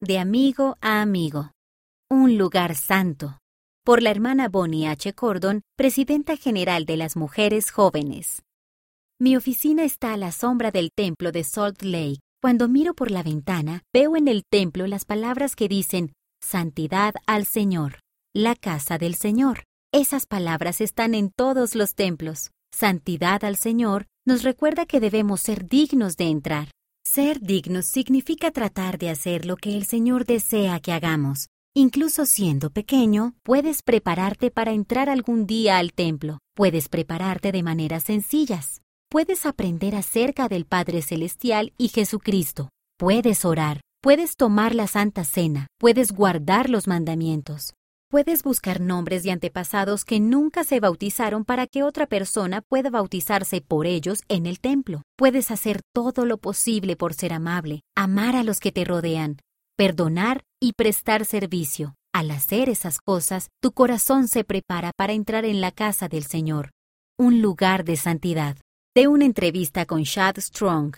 De amigo a amigo. Un lugar santo. Por la hermana Bonnie H. Cordon, presidenta general de las mujeres jóvenes. Mi oficina está a la sombra del templo de Salt Lake. Cuando miro por la ventana, veo en el templo las palabras que dicen Santidad al Señor, la casa del Señor. Esas palabras están en todos los templos. Santidad al Señor nos recuerda que debemos ser dignos de entrar. Ser dignos significa tratar de hacer lo que el Señor desea que hagamos. Incluso siendo pequeño, puedes prepararte para entrar algún día al templo. Puedes prepararte de maneras sencillas. Puedes aprender acerca del Padre Celestial y Jesucristo. Puedes orar. Puedes tomar la Santa Cena. Puedes guardar los mandamientos. Puedes buscar nombres de antepasados que nunca se bautizaron para que otra persona pueda bautizarse por ellos en el templo. Puedes hacer todo lo posible por ser amable, amar a los que te rodean, perdonar y prestar servicio. Al hacer esas cosas, tu corazón se prepara para entrar en la casa del Señor, un lugar de santidad. De una entrevista con Chad Strong,